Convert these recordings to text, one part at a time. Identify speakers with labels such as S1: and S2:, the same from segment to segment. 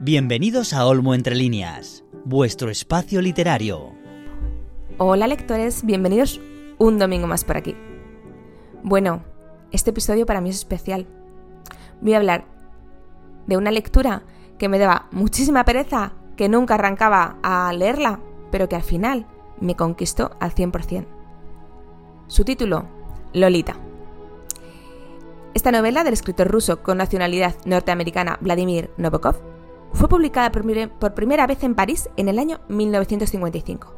S1: Bienvenidos a Olmo Entre Líneas, vuestro espacio literario.
S2: Hola lectores, bienvenidos un domingo más por aquí. Bueno, este episodio para mí es especial. Voy a hablar de una lectura que me daba muchísima pereza, que nunca arrancaba a leerla, pero que al final me conquistó al 100%. Su título, Lolita. Esta novela del escritor ruso con nacionalidad norteamericana Vladimir Nabokov fue publicada por primera vez en París en el año 1955.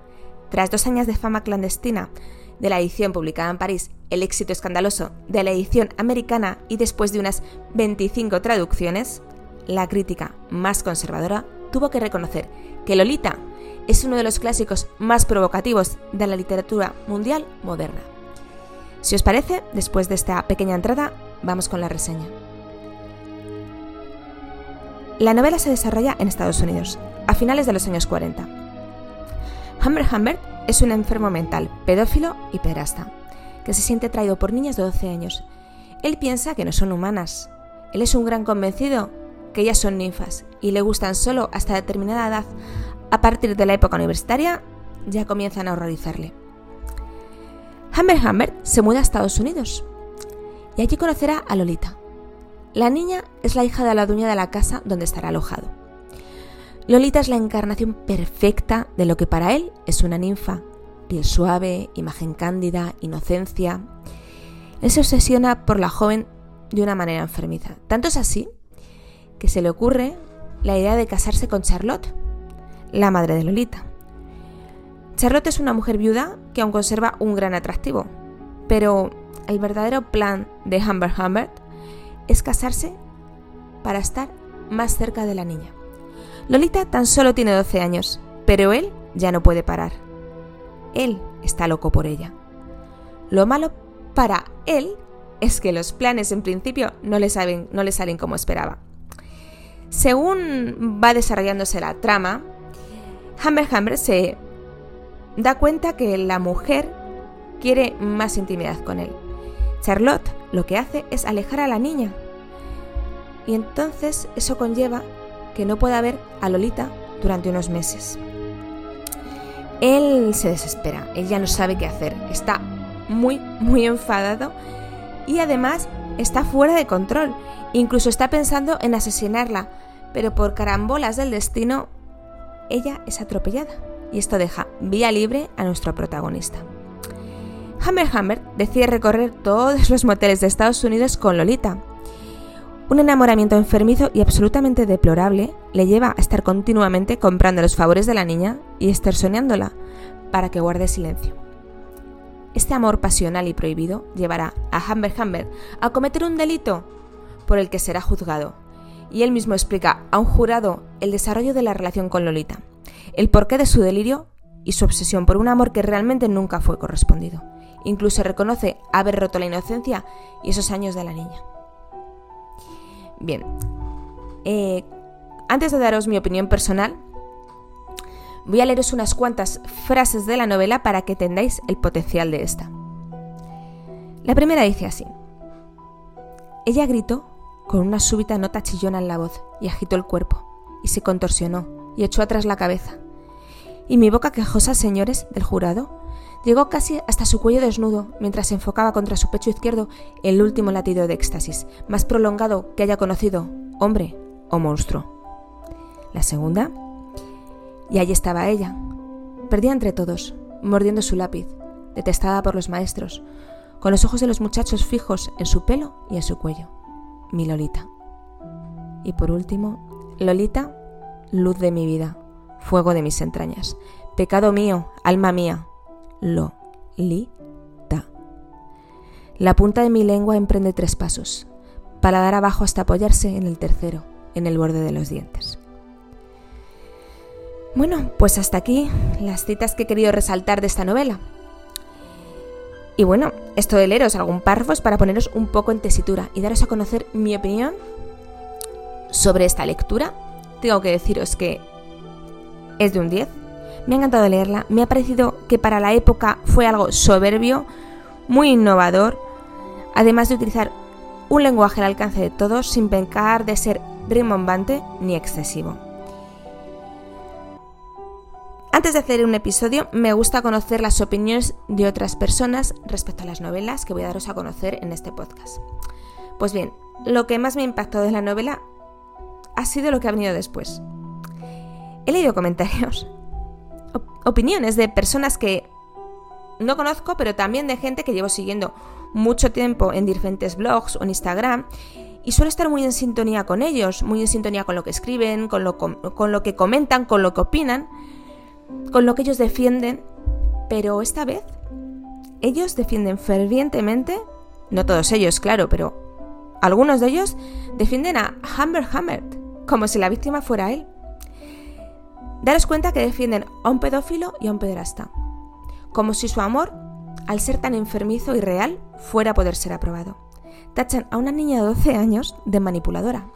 S2: Tras dos años de fama clandestina de la edición publicada en París, el éxito escandaloso de la edición americana y después de unas 25 traducciones, la crítica más conservadora tuvo que reconocer que Lolita es uno de los clásicos más provocativos de la literatura mundial moderna. Si os parece, después de esta pequeña entrada, vamos con la reseña. La novela se desarrolla en Estados Unidos, a finales de los años 40. Humber Humbert es un enfermo mental, pedófilo y perasta, que se siente atraído por niñas de 12 años. Él piensa que no son humanas. Él es un gran convencido que ellas son ninfas y le gustan solo hasta determinada edad. A partir de la época universitaria ya comienzan a horrorizarle. Humber Humbert se muda a Estados Unidos y allí conocerá a Lolita, la niña es la hija de la dueña de la casa donde estará alojado. Lolita es la encarnación perfecta de lo que para él es una ninfa, piel suave, imagen cándida, inocencia. Él se obsesiona por la joven de una manera enfermiza. Tanto es así que se le ocurre la idea de casarse con Charlotte, la madre de Lolita. Charlotte es una mujer viuda que aún conserva un gran atractivo, pero el verdadero plan de Humber Humbert es casarse para estar más cerca de la niña. Lolita tan solo tiene 12 años, pero él ya no puede parar. Él está loco por ella. Lo malo para él es que los planes en principio no le, saben, no le salen como esperaba. Según va desarrollándose la trama, Hammer Hammer se da cuenta que la mujer quiere más intimidad con él. Charlotte lo que hace es alejar a la niña. Y entonces eso conlleva que no pueda ver a Lolita durante unos meses. Él se desespera, él ya no sabe qué hacer, está muy, muy enfadado y además está fuera de control. Incluso está pensando en asesinarla, pero por carambolas del destino, ella es atropellada y esto deja vía libre a nuestro protagonista. Hammer Hammer decide recorrer todos los moteles de Estados Unidos con Lolita. Un enamoramiento enfermizo y absolutamente deplorable le lleva a estar continuamente comprando los favores de la niña y extorsionándola para que guarde silencio. Este amor pasional y prohibido llevará a Hammer Hammer a cometer un delito por el que será juzgado, y él mismo explica a un jurado el desarrollo de la relación con Lolita, el porqué de su delirio y su obsesión por un amor que realmente nunca fue correspondido. Incluso reconoce haber roto la inocencia y esos años de la niña. Bien, eh, antes de daros mi opinión personal, voy a leeros unas cuantas frases de la novela para que entendáis el potencial de esta. La primera dice así. Ella gritó con una súbita nota chillona en la voz y agitó el cuerpo, y se contorsionó y echó atrás la cabeza. Y mi boca quejosa, señores del jurado, Llegó casi hasta su cuello desnudo mientras enfocaba contra su pecho izquierdo el último latido de éxtasis, más prolongado que haya conocido, hombre o monstruo. La segunda. Y allí estaba ella, perdida entre todos, mordiendo su lápiz, detestada por los maestros, con los ojos de los muchachos fijos en su pelo y en su cuello. Mi Lolita. Y por último, Lolita, luz de mi vida, fuego de mis entrañas, pecado mío, alma mía, lo, li, ta. La punta de mi lengua emprende tres pasos, para dar abajo hasta apoyarse en el tercero, en el borde de los dientes. Bueno, pues hasta aquí las citas que he querido resaltar de esta novela. Y bueno, esto de leeros algún párrafo es para poneros un poco en tesitura y daros a conocer mi opinión sobre esta lectura. Tengo que deciros que es de un 10, me ha encantado leerla, me ha parecido que para la época fue algo soberbio, muy innovador, además de utilizar un lenguaje al alcance de todos sin pecar de ser rimbombante ni excesivo. Antes de hacer un episodio, me gusta conocer las opiniones de otras personas respecto a las novelas que voy a daros a conocer en este podcast. Pues bien, lo que más me ha impactado de la novela ha sido lo que ha venido después. He leído comentarios, opiniones de personas que no conozco, pero también de gente que llevo siguiendo mucho tiempo en diferentes blogs o en Instagram y suelo estar muy en sintonía con ellos, muy en sintonía con lo que escriben, con lo, lo que comentan, con lo que opinan con lo que ellos defienden, pero esta vez ellos defienden fervientemente, no todos ellos, claro, pero algunos de ellos defienden a Humber Hammer, como si la víctima fuera él. Daros cuenta que defienden a un pedófilo y a un pederasta, como si su amor, al ser tan enfermizo y real, fuera a poder ser aprobado. Tachan a una niña de 12 años de manipuladora.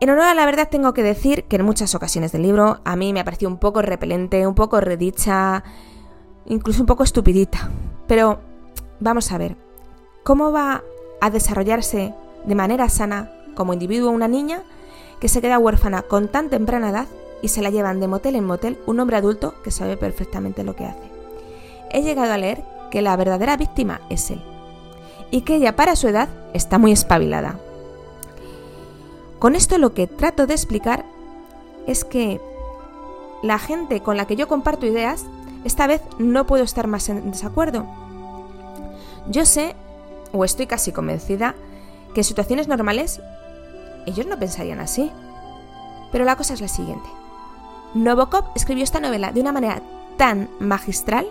S2: En honor a la verdad tengo que decir que en muchas ocasiones del libro a mí me ha parecido un poco repelente, un poco redicha, incluso un poco estupidita. Pero vamos a ver, ¿cómo va a desarrollarse de manera sana como individuo una niña que se queda huérfana con tan temprana edad y se la llevan de motel en motel un hombre adulto que sabe perfectamente lo que hace? He llegado a leer que la verdadera víctima es él y que ella para su edad está muy espabilada con esto lo que trato de explicar es que la gente con la que yo comparto ideas, esta vez no puedo estar más en desacuerdo. Yo sé, o estoy casi convencida, que en situaciones normales ellos no pensarían así. Pero la cosa es la siguiente. Novokov escribió esta novela de una manera tan magistral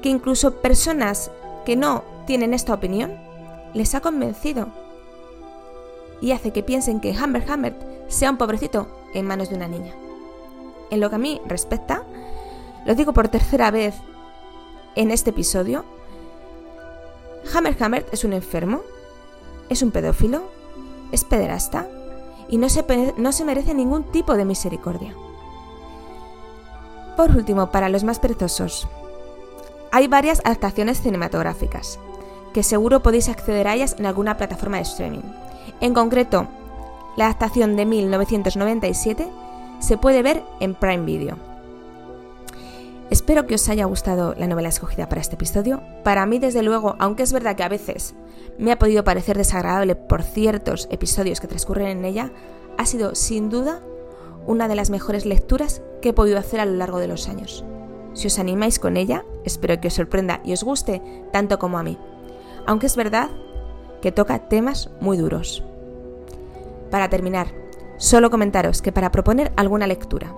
S2: que incluso personas que no tienen esta opinión les ha convencido y hace que piensen que Hammer Hammer sea un pobrecito en manos de una niña. En lo que a mí respecta, lo digo por tercera vez en este episodio, Hammer Hammer es un enfermo, es un pedófilo, es pederasta y no se, no se merece ningún tipo de misericordia. Por último, para los más perezosos, hay varias adaptaciones cinematográficas, que seguro podéis acceder a ellas en alguna plataforma de streaming. En concreto, la adaptación de 1997 se puede ver en Prime Video. Espero que os haya gustado la novela escogida para este episodio. Para mí, desde luego, aunque es verdad que a veces me ha podido parecer desagradable por ciertos episodios que transcurren en ella, ha sido sin duda una de las mejores lecturas que he podido hacer a lo largo de los años. Si os animáis con ella, espero que os sorprenda y os guste tanto como a mí. Aunque es verdad que toca temas muy duros. Para terminar, solo comentaros que para proponer alguna lectura,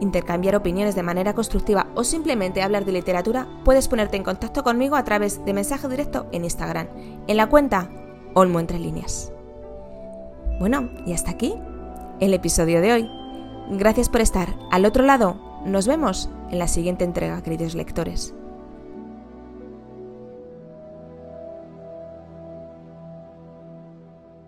S2: intercambiar opiniones de manera constructiva o simplemente hablar de literatura, puedes ponerte en contacto conmigo a través de mensaje directo en Instagram, en la cuenta Olmo Entre Líneas. Bueno, y hasta aquí el episodio de hoy. Gracias por estar al otro lado. Nos vemos en la siguiente entrega, queridos lectores.